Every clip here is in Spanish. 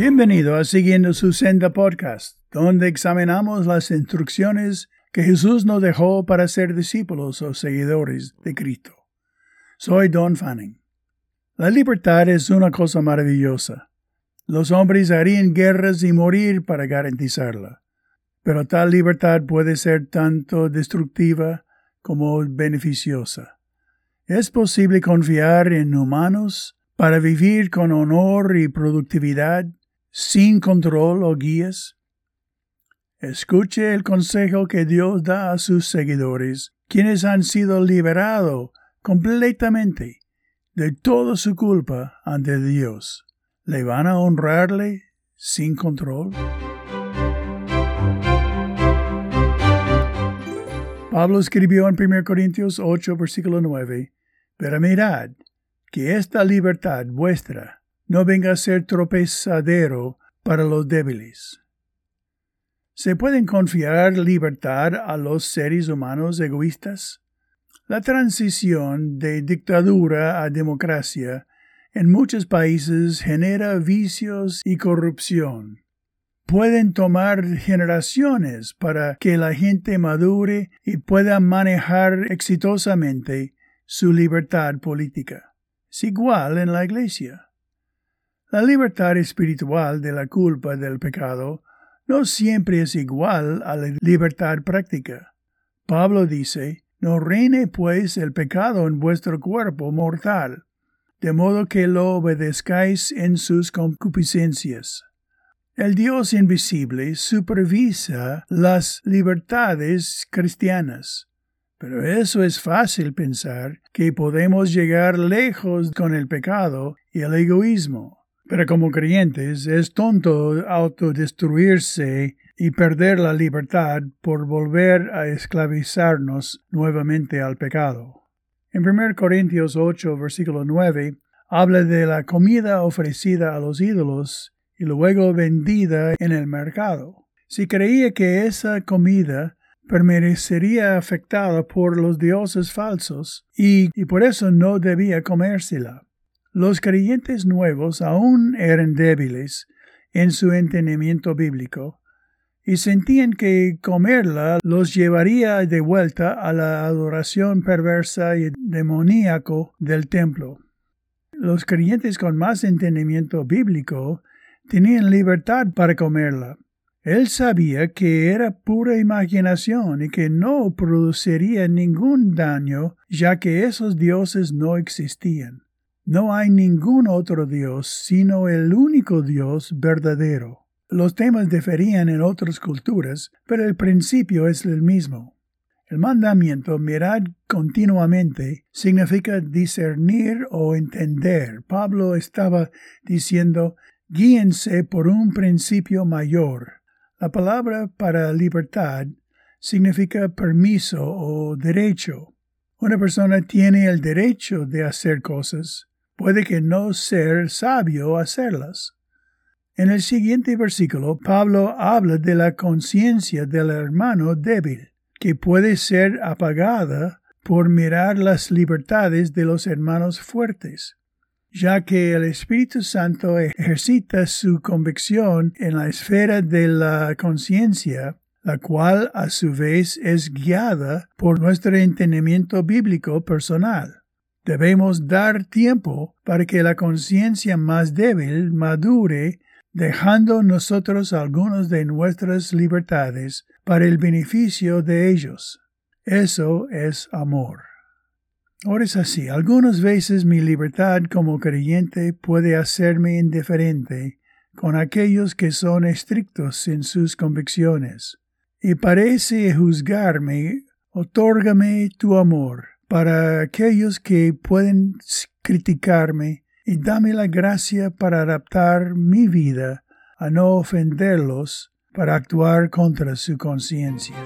Bienvenido a Siguiendo su Senda Podcast, donde examinamos las instrucciones que Jesús nos dejó para ser discípulos o seguidores de Cristo. Soy Don Fanning. La libertad es una cosa maravillosa. Los hombres harían guerras y morir para garantizarla. Pero tal libertad puede ser tanto destructiva como beneficiosa. ¿Es posible confiar en humanos para vivir con honor y productividad sin control o guías? Escuche el consejo que Dios da a sus seguidores, quienes han sido liberados completamente de toda su culpa ante Dios. ¿Le van a honrarle sin control? Pablo escribió en 1 Corintios 8, versículo 9, Pero mirad, que esta libertad vuestra no venga a ser tropezadero para los débiles. ¿Se pueden confiar libertad a los seres humanos egoístas? La transición de dictadura a democracia en muchos países genera vicios y corrupción pueden tomar generaciones para que la gente madure y pueda manejar exitosamente su libertad política. Es igual en la Iglesia. La libertad espiritual de la culpa del pecado no siempre es igual a la libertad práctica. Pablo dice, No reine pues el pecado en vuestro cuerpo mortal, de modo que lo obedezcáis en sus concupiscencias. El Dios invisible supervisa las libertades cristianas. Pero eso es fácil pensar que podemos llegar lejos con el pecado y el egoísmo. Pero como creyentes es tonto autodestruirse y perder la libertad por volver a esclavizarnos nuevamente al pecado. En 1 Corintios 8, versículo 9, habla de la comida ofrecida a los ídolos y luego vendida en el mercado. Si creía que esa comida permanecería afectada por los dioses falsos y, y por eso no debía comérsela. Los creyentes nuevos aún eran débiles en su entendimiento bíblico y sentían que comerla los llevaría de vuelta a la adoración perversa y demoníaco del templo. Los creyentes con más entendimiento bíblico tenían libertad para comerla. Él sabía que era pura imaginación y que no produciría ningún daño, ya que esos dioses no existían. No hay ningún otro Dios sino el único Dios verdadero. Los temas diferían en otras culturas, pero el principio es el mismo. El mandamiento mirad continuamente significa discernir o entender. Pablo estaba diciendo guíense por un principio mayor. La palabra para libertad significa permiso o derecho. Una persona tiene el derecho de hacer cosas, puede que no ser sabio hacerlas. En el siguiente versículo, Pablo habla de la conciencia del hermano débil, que puede ser apagada por mirar las libertades de los hermanos fuertes ya que el Espíritu Santo ejercita su convicción en la esfera de la conciencia, la cual a su vez es guiada por nuestro entendimiento bíblico personal. Debemos dar tiempo para que la conciencia más débil madure, dejando nosotros algunas de nuestras libertades para el beneficio de ellos. Eso es amor. Ahora es así. Algunas veces mi libertad como creyente puede hacerme indiferente con aquellos que son estrictos en sus convicciones. Y parece juzgarme, otórgame tu amor para aquellos que pueden criticarme y dame la gracia para adaptar mi vida a no ofenderlos para actuar contra su conciencia.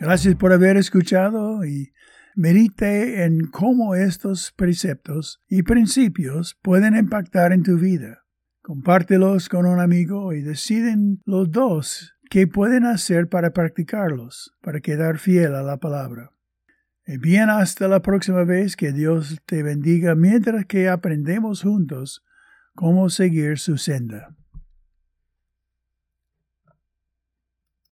Gracias por haber escuchado y medite en cómo estos preceptos y principios pueden impactar en tu vida. Compártelos con un amigo y deciden los dos qué pueden hacer para practicarlos, para quedar fiel a la palabra. Y bien hasta la próxima vez que Dios te bendiga mientras que aprendemos juntos cómo seguir su senda.